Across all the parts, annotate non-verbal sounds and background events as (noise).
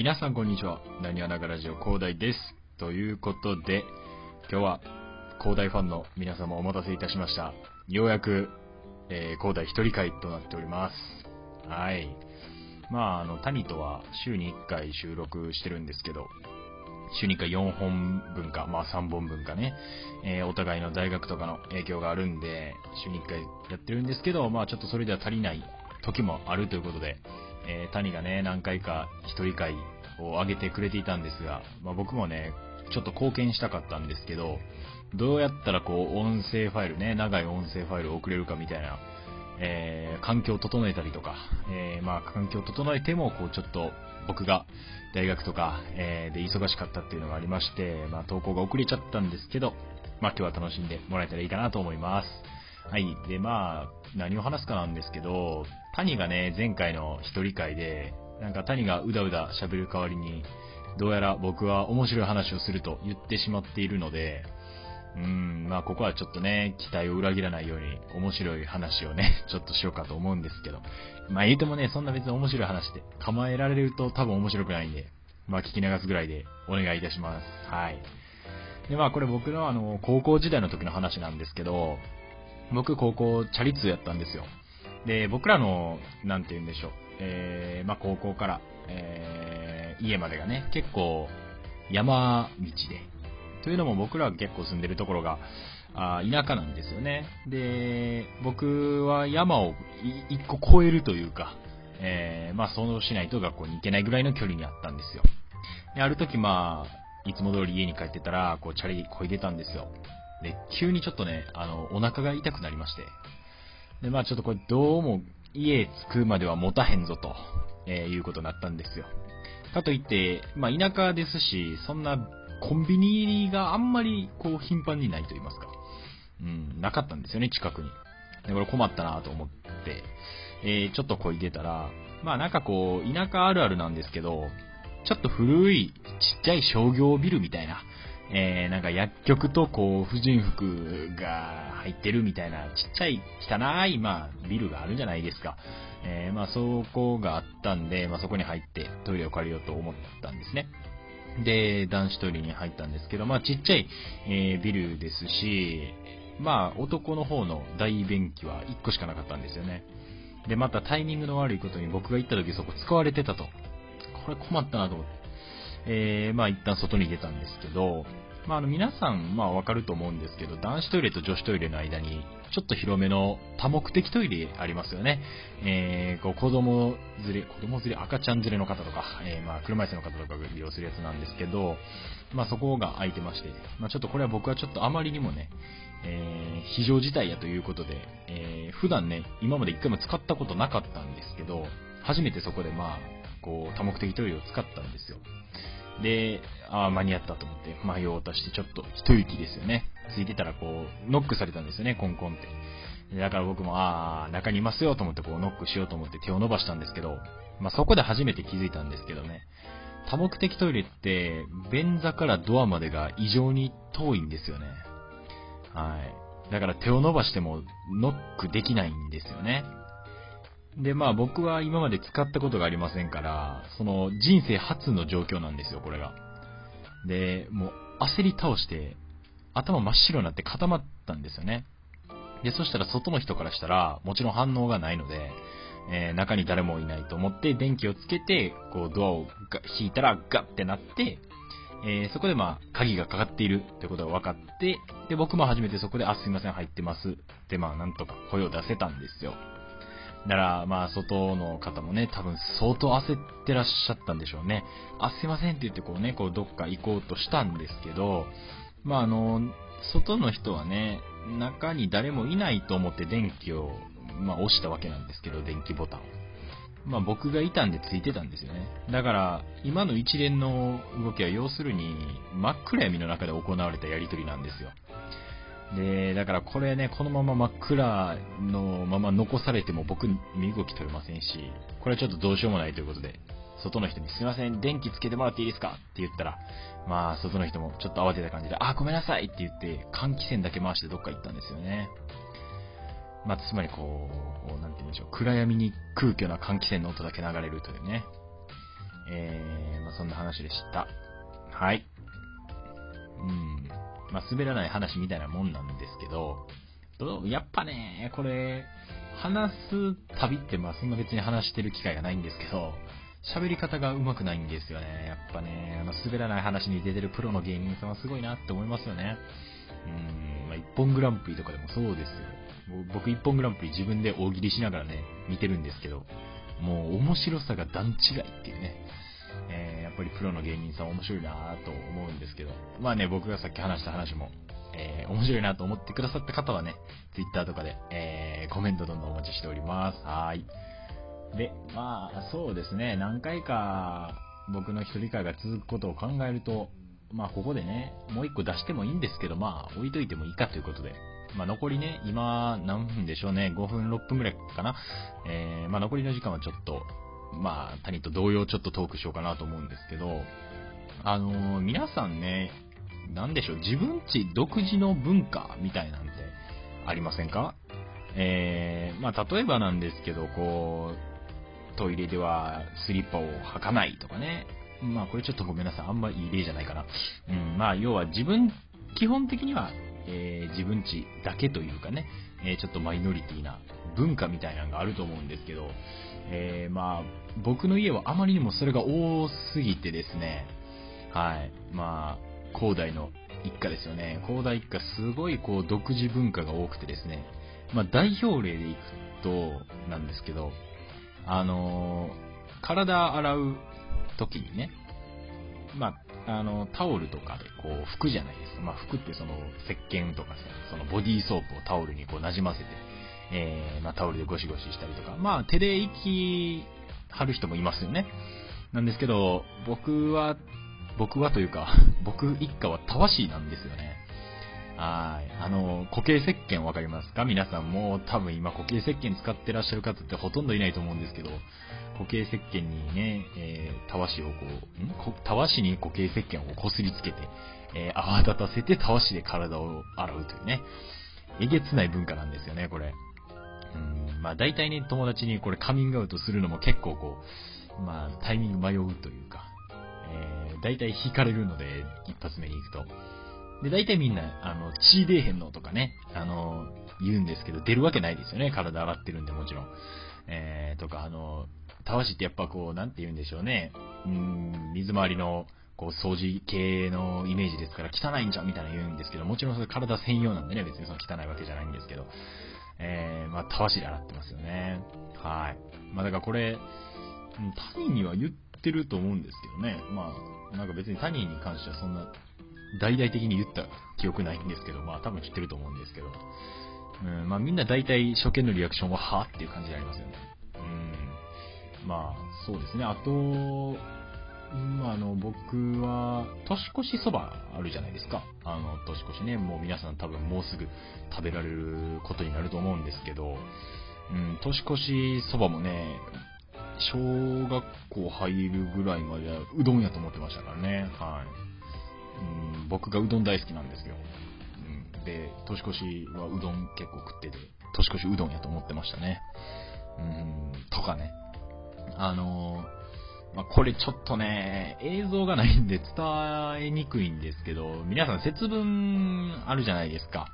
皆さんこんにちは。なにわながラジオ広大です。ということで、今日は広大ファンの皆様お待たせいたしました。ようやく、えー、広大一人会となっております。はい。まあ、あの、谷とは週に1回収録してるんですけど、週に1回4本分か、まあ3本分かね、えー、お互いの大学とかの影響があるんで、週に1回やってるんですけど、まあちょっとそれでは足りない時もあるということで、えー、谷がね、何回か一人会を上げてくれていたんですが、まあ僕もね、ちょっと貢献したかったんですけど、どうやったらこう、音声ファイルね、長い音声ファイルを送れるかみたいな、えー、環境を整えたりとか、えー、まあ環境を整えても、こう、ちょっと僕が大学とか、えー、で忙しかったっていうのがありまして、まあ投稿が遅れちゃったんですけど、まあ今日は楽しんでもらえたらいいかなと思います。はい。で、まあ、何を話すかなんですけど、谷がね、前回の一人会で、なんか谷がうだうだ喋る代わりに、どうやら僕は面白い話をすると言ってしまっているので、うん、まあここはちょっとね、期待を裏切らないように面白い話をね、(laughs) ちょっとしようかと思うんですけど。まあ言うてもね、そんな別に面白い話で構えられると多分面白くないんで、まあ聞き流すぐらいでお願いいたします。はい。で、まあこれ僕のあの、高校時代の時の話なんですけど、僕高校チャリ通やったんですよ。で、僕らの、なんて言うんでしょう。えー、まあ高校から、えー、家までがね、結構山道で、というのも僕らが結構住んでるところが、あ田舎なんですよね。で、僕は山を一個越えるというか、えー、まあそうしないと学校に行けないぐらいの距離にあったんですよ。で、ある時まあ、いつも通り家に帰ってたら、こうチャリこいでたんですよ。で、急にちょっとね、あの、お腹が痛くなりまして。で、まあちょっとこれどうも家着くまでは持たへんぞと、えー、いうことになったんですよ。かといって、まあ田舎ですし、そんなコンビニがあんまりこう頻繁にないと言いますか。うん、なかったんですよね、近くに。で、これ困ったなと思って、えー、ちょっとこいでたら、まあなんかこう、田舎あるあるなんですけど、ちょっと古いちっちゃい商業ビルみたいな、えー、なんか薬局とこう、婦人服が入ってるみたいな、ちっちゃい汚い、まあ、ビルがあるじゃないですか。えー、まあそこがあったんで、まあそこに入ってトイレを借りようと思ったんですね。で、男子トイレに入ったんですけど、まあちっちゃい、えー、ビルですし、まあ男の方の大便器は1個しかなかったんですよね。で、またタイミングの悪いことに僕が行った時そこ使われてたと。これ困ったなと思って。えー、まあ一旦外に出たんですけど、まああの皆さん、まあわかると思うんですけど、男子トイレと女子トイレの間に、ちょっと広めの多目的トイレありますよね。えー、こう子供連れ、子供連れ、赤ちゃん連れの方とか、えー、まあ車椅子の方とかが利用するやつなんですけど、まあそこが空いてまして、まあちょっとこれは僕はちょっとあまりにもね、えー、非常事態やということで、えー、普段ね、今まで一回も使ったことなかったんですけど、初めてそこでまあ、こう、多目的トイレを使ったんですよ。で、ああ、間に合ったと思って、迷おうとして、ちょっと一息ですよね。ついてたら、こう、ノックされたんですよね、コンコンって。だから僕も、ああ、中にいますよと思って、こう、ノックしようと思って手を伸ばしたんですけど、まあ、そこで初めて気づいたんですけどね。多目的トイレって、便座からドアまでが異常に遠いんですよね。はい。だから手を伸ばしてもノックできないんですよね。で、まあ僕は今まで使ったことがありませんから、その人生初の状況なんですよ、これが。で、もう焦り倒して、頭真っ白になって固まったんですよね。で、そしたら外の人からしたら、もちろん反応がないので、えー、中に誰もいないと思って電気をつけて、こうドアを引いたらガッてなって、えー、そこでまあ、鍵がかかっているということが分かって、で、僕も初めてそこで、あ、すいません、入ってます。で、まあ、なんとか声を出せたんですよ。だから、まあ、外の方もね、多分相当焦ってらっしゃったんでしょうね。あ、すいませんって言ってこうね、こうどっか行こうとしたんですけど、まあ、あの、外の人はね、中に誰もいないと思って電気を、まあ、押したわけなんですけど、電気ボタンを。まあ、僕がいたんでついてたんですよね。だから、今の一連の動きは要するに、真っ暗闇の中で行われたやりとりなんですよ。で、だからこれね、このまま真っ暗のまま残されても僕身動き取れませんし、これはちょっとどうしようもないということで、外の人にすいません、電気つけてもらっていいですか？って言ったら、まあ、外の人もちょっと慌てた感じで、あ、ごめんなさいって言って、換気扇だけ回してどっか行ったんですよね。まあ、つまりこう、なんて言うんでしょう、暗闇に空虚な換気扇の音だけ流れるというね。えー、まあ、そんな話でした。はい。うん。まあ、滑らない話みたいなもんなんですけど、やっぱね、これ、話す旅ってまあそんな別に話してる機会がないんですけど、喋り方が上手くないんですよね。やっぱね、あの滑らない話に出てるプロの芸人さんはすごいなって思いますよね。うん、まあ、一本グランプリとかでもそうですよ。僕一本グランプリ自分で大喜利しながらね、見てるんですけど、もう面白さが段違いっていうね。え、ぱりプロの芸人さん面白いなと思うんですけど、まあね、僕がさっき話した話も、えー、面白いなと思ってくださった方はね、Twitter とかで、えー、コメントどんどんお待ちしております。はい。で、まあ、そうですね、何回か僕の一人会が続くことを考えると、まあ、ここでね、もう一個出してもいいんですけど、まあ、置いといてもいいかということで、まあ、残りね、今、何分でしょうね、5分、6分ぐらいかな。えー、まあ、残りの時間はちょっと、まあ、谷と同様ちょっとトークしようかなと思うんですけど、あのー、皆さんね、なんでしょう、自分ち独自の文化みたいなんてありませんか？えー、まあ、例えばなんですけど、こう、トイレではスリッパを履かないとかね。まあ、これちょっとごめんなさい。あんまいい例じゃないかな。うん、まあ、要は自分、基本的には、えー、自分ちだけというかね、えー、ちょっとマイノリティな文化みたいなのがあると思うんですけど、えー、まあ、僕の家はあまりにもそれが多すぎてですね、はい、まあ、広大の一家ですよね。広大一家すごいこう独自文化が多くてですね、まあ代表例でいくとなんですけど、あのー、体洗う時にね、まあ、あの、タオルとかでこう拭くじゃないですか。まあ、拭くってその石鹸とかさ、そのボディーソープをタオルにこう馴染ませて、えー、まあ、タオルでゴシゴシしたりとか、まあ、手で息張る人もいますよね。なんですけど、僕は僕はというか、(laughs) 僕一家はたわしなんですよね。はい。あの、固形石鹸わかりますか？皆さんも多分今固形石鹸使ってらっしゃる方ってほとんどいないと思うんですけど、固形石鹸にね、えー、たわしをこう、ん？たわしに固形石鹸をこすりつけて、えー、泡立たせてたわしで体を洗うというね、えげつない文化なんですよね、これ。うん、まあ大体ね、友達にこれカミングアウトするのも結構こう、まあタイミング迷うというか、えー、大体引かれるので、一発目に行くと。で、大体みんな、あの、血出えへんのとかね、あの、言うんですけど、出るわけないですよね。体洗ってるんで、もちろん。えー、とか、あの、たわしってやっぱこう、なんて言うんでしょうね。うん、水回りの、こう、掃除系のイメージですから、汚いんじゃんみたいな言うんですけど、もちろんそれ体専用なんでね、別にその汚いわけじゃないんですけど、えー、まあ、たわしで洗ってますよね。はい。まあ、だからこれ、他人には言ってると思うんですけどね。まあ、なんか別に他人に関してはそんな、大々的に言った記憶ないんですけど、まあ多分知ってると思うんですけど。うん、まあみんな大体初見のリアクションは、はっていう感じになりますよね。うん。まあ、そうですね。あと、まあ、あの、僕は、年越しそばあるじゃないですか。あの、年越しね、もう皆さん多分もうすぐ食べられることになると思うんですけど、うん、年越しそばもね、小学校入るぐらいまではうどんやと思ってましたからね。はい。うん、僕がうどん大好きなんですよ。うん、で、年越しはうどん結構食ってて、年越しうどんやと思ってましたね。うん、とかね。あのー、まあ、これちょっとね、映像がないんで伝えにくいんですけど、皆さん節分あるじゃないですか。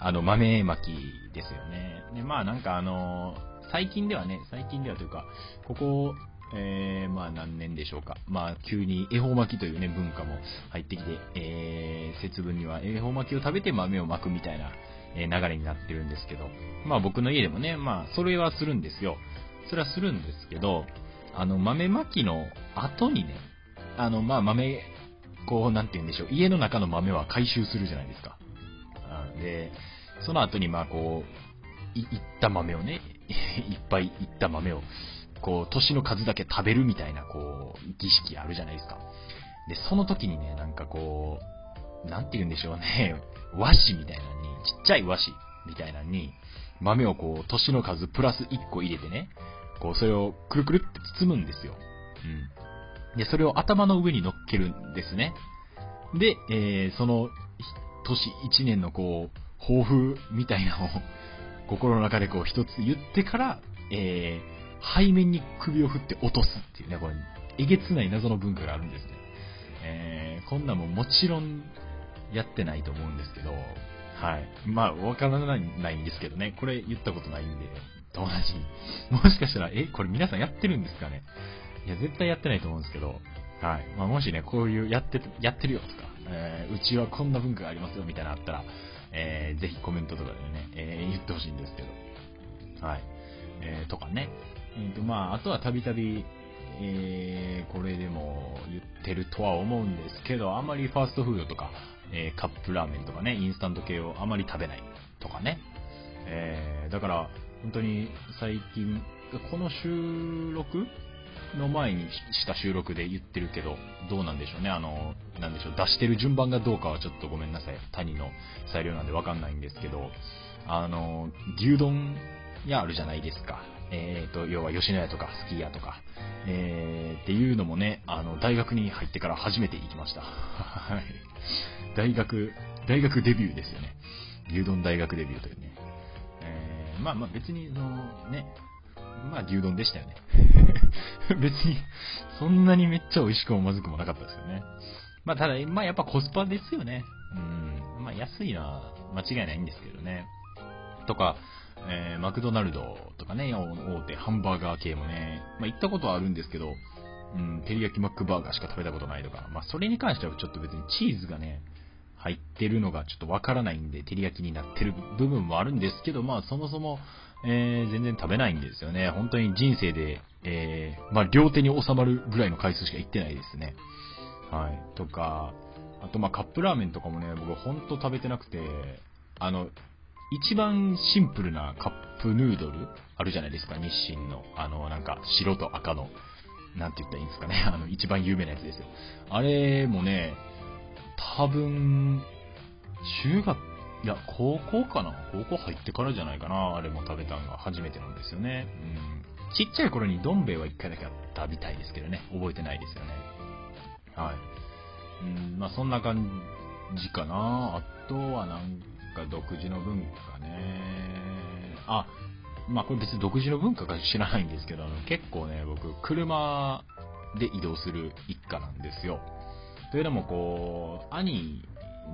あの、豆巻きですよね。で、まあなんかあの最近ではね、最近ではというか、ここ、えー、まあ何年でしょうか。まあ急に恵方巻きというね、文化も入ってきて、えー、節分には恵方巻きを食べて豆を巻くみたいな、え流れになってるんですけど、まあ僕の家でもね、まあそれはするんですよ。それはするんですけど、あの豆巻きの後にね、あのまあ豆、こうなんて言うんでしょう、家の中の豆は回収するじゃないですか。で、その後にまあこう、いった豆をね、(laughs) いっぱいいった豆を、こう、年の数だけ食べるみたいな、こう、儀式あるじゃないですか。で、その時にね、なんかこう、なんて言うんでしょうね、(laughs) 和紙みたいなのに、ちっちゃい和紙みたいなのに、豆をこう、年の数プラス1個入れてね、こう、それをくるくるって包むんですよ。うん。で、それを頭の上に乗っけるんですね。で、えー、その、年1年のこう、抱負みたいなのを心の中でこう一つ言ってから、えー、背面に首を振って落とすっていうね、これ、えげつない謎の文化があるんですね。えー、こんなももちろんやってないと思うんですけど、はい。まあ、わからないんですけどね。これ言ったことないんで、友達に。(laughs) もしかしたら、え、これ皆さんやってるんですかね？いや、絶対やってないと思うんですけど、はい。まあ、もしね、こういう、やって、やってるよとか、えー、うちはこんな文化がありますよみたいなのあったら、えー、ぜひコメントとかでね、えー、言ってほしいんですけど、はい。えー、とかね。えーと、まあ、あとはたびたび、えー、これでも言ってるとは思うんですけど、あまりファーストフードとか、えー、カップラーメンとかね、インスタント系をあまり食べないとかね。えー、だから、本当に最近、この収録の前にした収録で言ってるけど、どうなんでしょうね。あの、なんでしょう、出してる順番がどうかはちょっとごめんなさい。谷の裁量なんでわかんないんですけど、あの、牛丼屋あるじゃないですか。えーと、要は吉野家とかスキー屋とか、えー、っていうのもね、あの、大学に入ってから初めて行きました。(laughs) はい。大学、大学デビューですよね。牛丼大学デビューというね。えー、まあまあ別に、その、ね、まあ牛丼でしたよね。(laughs) 別に、そんなにめっちゃ美味しくもまずくもなかったですよね。まあただ、まあやっぱコスパですよね。うん。まあ安いのは間違いないんですけどね。とか、えー、マクドナルドとかね、大手ハンバーガー系もね、まあ、行ったことはあるんですけど、うん、照り焼きマックバーガーしか食べたことないとか、まあ、それに関してはちょっと別にチーズがね、入ってるのがちょっとわからないんで、照り焼きになってる部分もあるんですけど、まあ、そもそも、えー、全然食べないんですよね。本当に人生で、えー、まあ、両手に収まるぐらいの回数しか行ってないですね。はい。とか、あと、まあ、カップラーメンとかもね、僕ほんと食べてなくて、あの、一番シンプルなカップヌードルあるじゃないですか、日清の。あの、なんか、白と赤の、なんて言ったらいいんですかね。(laughs) あの、一番有名なやつですよ。あれもね、多分、中学、いや、高校かな？高校入ってからじゃないかな？あれも食べたのが初めてなんですよね。うん。ちっちゃい頃にどん兵衛は一回だけ食べたいですけどね。覚えてないですよね。はい。うん、まあそんな感じかな。あとはなんか独自の文化ね。あ、まあこれ別に独自の文化か知らないんですけど、結構ね、僕、車で移動する一家なんですよ。というのもこう、兄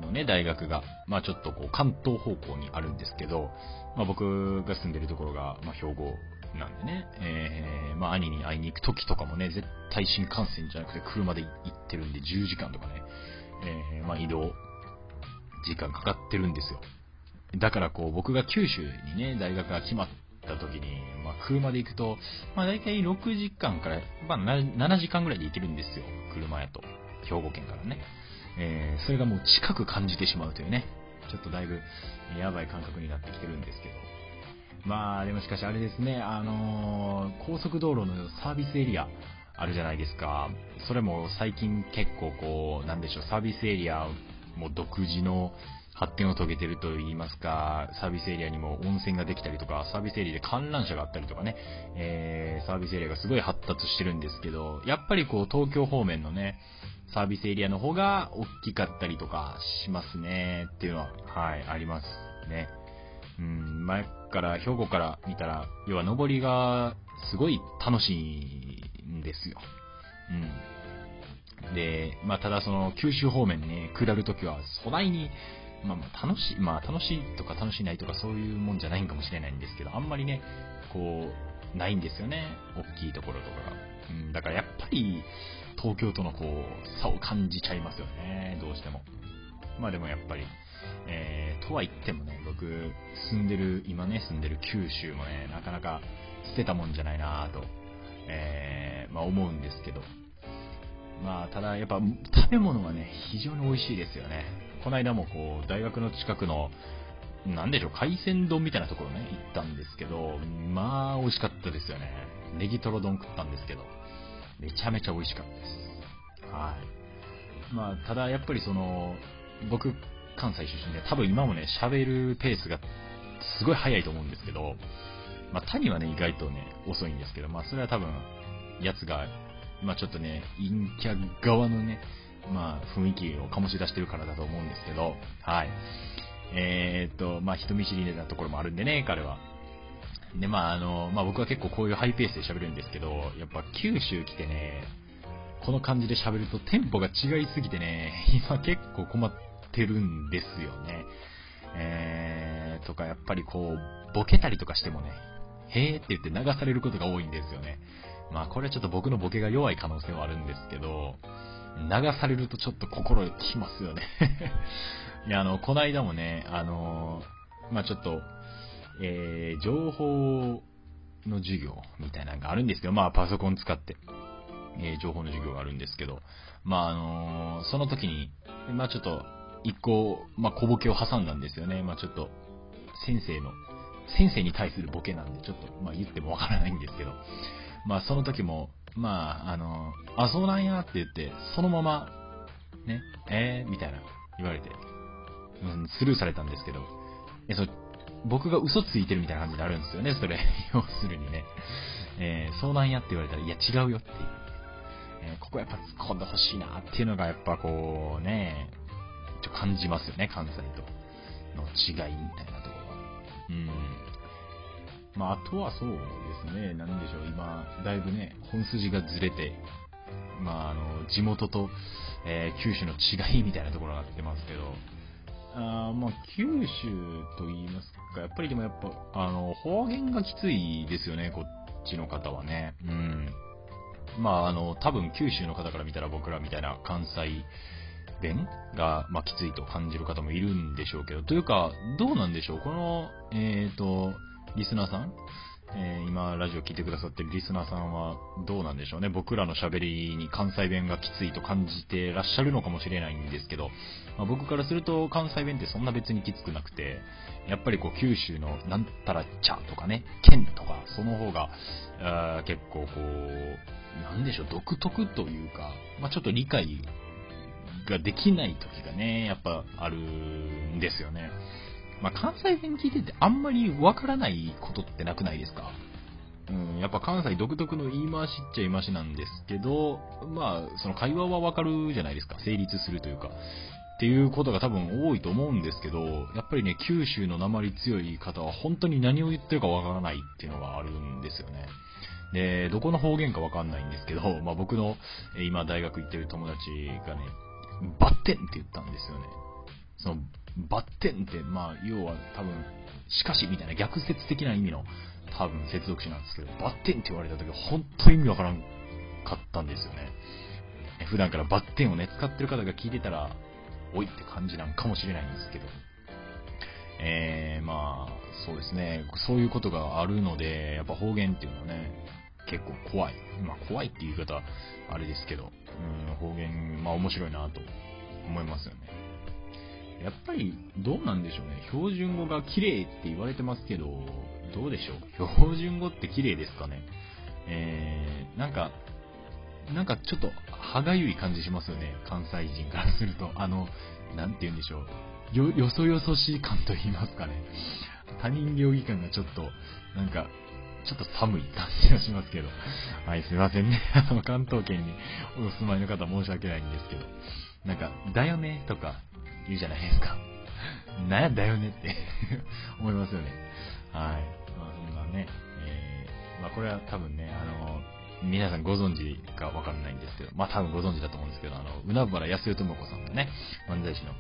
のね、大学が、まあちょっとこう、関東方向にあるんですけど、まあ僕が住んでるところが、まあ兵庫なんでね、えー、まあ兄に会いに行く時とかもね、絶対新幹線じゃなくて車で行ってるんで10時間とかね、えー、まあ移動時間かかってるんですよ。だからこう、僕が九州にね、大学が決まった時に、まあ車で行くと、まあ大体6時間から、まあ7時間ぐらいで行けるんですよ。車やと。兵庫県からね。えー、それがもう近く感じてしまうというね。ちょっとだいぶ、やばい感覚になってきてるんですけど。まあ、でもしかしあれですね、あのー、高速道路のサービスエリアあるじゃないですか。それも最近結構こう、なんでしょう、サービスエリアも独自の発展を遂げてると言いますか、サービスエリアにも温泉ができたりとか、サービスエリアで観覧車があったりとかね、えー、サービスエリアがすごい発達してるんですけど、やっぱりこう東京方面のね、サービスエリアの方が大きかったりとかしますね、っていうのは、はい、ありますね。うん、前から、兵庫から見たら、要は上りがすごい楽しいんですよ。うん。で、まあ、ただその、九州方面ね、下るときは、そないに、まあ、楽しい、まあ、楽しいとか楽しいないとかそういうもんじゃないんかもしれないんですけど、あんまりね、こう、ないんですよね。大きいところとかが。うん、だからやっぱり、東京とのこう、差を感じちゃいますよね。どうしても。まあでもやっぱり、えー、とは言ってもね、僕、住んでる、今ね、住んでる九州もね、なかなか捨てたもんじゃないなぁと、えー、まあ思うんですけど、まあ、ただやっぱ食べ物はね、非常に美味しいですよね。この間もこう、大学の近くの、なんでしょう、海鮮丼みたいなところね、行ったんですけど、まあ、美味しかったですよね。ネギトロ丼食ったんですけど、めちゃめちゃ美味しかったです。はい。まあ、ただやっぱりその、僕、関西出身で、多分今もね、喋るペースがすごい速いと思うんですけど、まあ、谷はね、意外とね、遅いんですけど、まあ、それは多分、やつがまあちょっとね、陰キャ側のね、まあ雰囲気を醸し出してるからだと思うんですけど、はい。えー、っと、まあ人見知りなところもあるんでね、彼は。で、まああの、まあ僕は結構こういうハイペースで喋るんですけど、やっぱ九州来てね、この感じで喋るとテンポが違いすぎてね、(laughs) 今結構困ってるんですよね。えー、とかやっぱりこう、ボケたりとかしてもね、へーって言って流されることが多いんですよね。まあこれはちょっと僕のボケが弱い可能性はあるんですけど、流されるとちょっと心きますよね (laughs) いや、あの、この間もね、あの、まあちょっと、えー、情報の授業みたいなのがあるんですけど、まあパソコン使って、えー、情報の授業があるんですけど、まああのー、その時に、まあちょっと、一個、まあ小ボケを挟んだんですよね。まあちょっと、先生の、先生に対するボケなんで、ちょっと、まあ言ってもわからないんですけど、まあその時も、まあ、あの、あ、そうなんやって言って、そのまま、ね、えー、みたいな言われて、うん、スルーされたんですけど、え、そ僕が嘘ついてるみたいな感じになるんですよね、それ。(laughs) 要するにね。えー、そうなんやって言われたら、いや、違うよっていう。えー、ここやっぱ突っ込んでほしいなっていうのが、やっぱこう、ね、ちょ感じますよね、関西との違いみたいなところは。うん。まあ、あとはそうですね、なんでしょう、今、だいぶね、本筋がずれて、まあ、あの、地元と、えー、九州の違いみたいなところになってますけど、あまあ、九州と言いますか、やっぱりでもやっぱ、あの、方言がきついですよね、こっちの方はね。うん。まあ、あの、多分九州の方から見たら僕らみたいな関西弁が、まあ、きついと感じる方もいるんでしょうけど、というか、どうなんでしょう？この、えっ、ー、と、リスナーさん？えー、今、ラジオ聞いてくださってるリスナーさんはどうなんでしょうね。僕らの喋りに関西弁がきついと感じてらっしゃるのかもしれないんですけど、まあ、僕からすると関西弁ってそんな別にきつくなくて、やっぱりこう九州のなんたら茶とかね、県とか、その方が、あ結構こう、なんでしょう、独特というか、まあ、ちょっと理解ができない時がね、やっぱあるんですよね。まあ、関西弁聞いててあんまりわからないことってなくないですか？うん、やっぱ関西独特の言い回しっちゃ言い回しなんですけど、まあ、その会話はわかるじゃないですか。成立するというか。っていうことが多分多いと思うんですけど、やっぱりね、九州の鉛強い方は本当に何を言ってるかわからないっていうのがあるんですよね。で、どこの方言かわかんないんですけど、(laughs) まあ僕の今大学行ってる友達がね、バッテンって言ったんですよね。その、バッテンって、まあ、要は多分、しかしみたいな逆説的な意味の多分接続詞なんですけど、バッテンって言われた時は本当意味わからんかったんですよね。普段からバッテンをね、使ってる方が聞いてたら、おいって感じなんかもしれないんですけど。えー、まあ、そうですね。そういうことがあるので、やっぱ方言っていうのはね、結構怖い。まあ怖いっていう言い方、あれですけど、うん、方言、まあ面白いなと思いますよね。やっぱりどうなんでしょうね。標準語が綺麗って言われてますけど、どうでしょう。標準語って綺麗ですかね。えー、なんか、なんかちょっと歯がゆい感じしますよね。関西人からすると。あの、なんて言うんでしょう。よ、よそよそしい感と言いますかね。他人行儀感がちょっと、なんか、ちょっと寒い感じがしますけど。はい、すいませんね。あの、関東圏にお住まいの方申し訳ないんですけど。なんか、だよねとか、言うじゃないですか。(laughs) なやだよねって (laughs) 思いますよね。はい。まあ、そんなね、えー、まあ、これは多分ね、あの、皆さんご存知かわかんないんですけど、まあ、多分ご存知だと思うんですけど、あの、うなばら安代智子さんとね、漫才師の、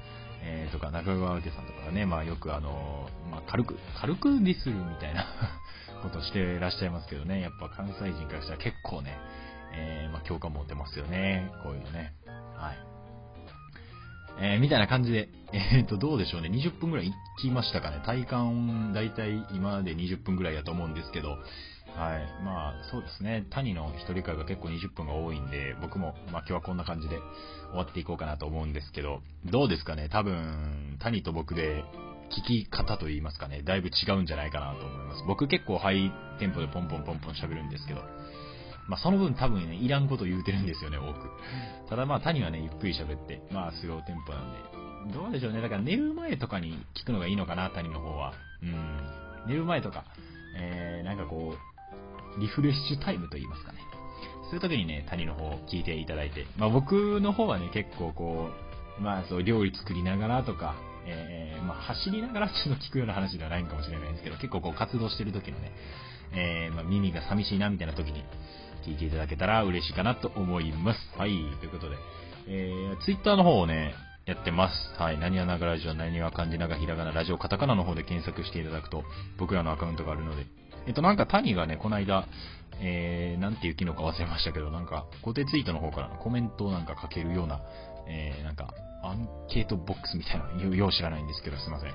えー、とか、中川家さんとかね、まあ、よくあの、まあ、軽く、軽くディスるみたいな (laughs) ことしてらっしゃいますけどね、やっぱ関西人からしたら結構ね、えー、まあ、共感持ってますよね、こういうのね。はい。えー、みたいな感じで、えっ、と、どうでしょうね。20分ぐらい行きましたかね。体感、だいたい今で20分ぐらいだと思うんですけど、はい。まあ、そうですね。谷の一人会が結構20分が多いんで、僕も、まあ今日はこんな感じで終わっていこうかなと思うんですけど、どうですかね？多分、谷と僕で聞き方と言いますかね、だいぶ違うんじゃないかなと思います。僕結構ハイテンポでポンポンポンポン喋るんですけど、まあ、その分多分ね、いらんこと言うてるんですよね、多く。ただまあ、谷はね、ゆっくり喋って、まあ、スローテンポなんで。どうでしょうね。だから寝る前とかに聞くのがいいのかな、谷の方は。うん。寝る前とか、えー、なんかこう、リフレッシュタイムと言いますかね。そういう時にね、谷の方を聞いていただいて。まあ、僕の方はね、結構こう、まあ、そう、料理作りながらとか、えー、まあ、走りながらちょっと聞くような話ではないかもしれないですけど、結構こう活動してる時のね、えー、まあ、耳が寂しいなみたいな時に、聞いていただけたら嬉しいかなと思います。はい、ということで、えー、ツイッターの方をね、やってます。はい。何はながラジオ、何は漢字ながひらがな、ラジオカタカナの方で検索していただくと、僕らのアカウントがあるので。えっと、なんか谷がね、この間、えー、なんていう機能か忘れましたけど、なんか、固定ツイートの方からコメントをなんか書けるような、えー、なんか、アンケートボックスみたいな、よう知らないんですけど、すいません。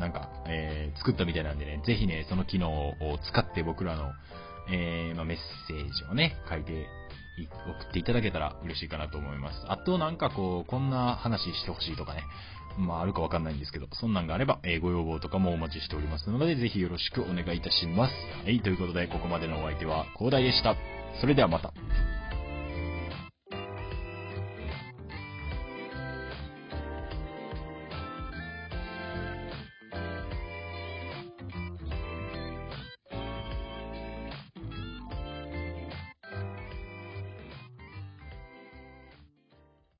なんか、えー、作ったみたいなんでね、ぜひね、その機能を使って僕らの、えー、まあ、メッセージをね、書いて送っていただけたら嬉しいかなと思います。あとなんかこう、こんな話してほしいとかね、まああるかわかんないんですけど、そんなんがあれば、えー、ご要望とかもお待ちしておりますので、ぜひよろしくお願いいたします。はい、ということで、ここまでのお相手は、広大でした。それではまた。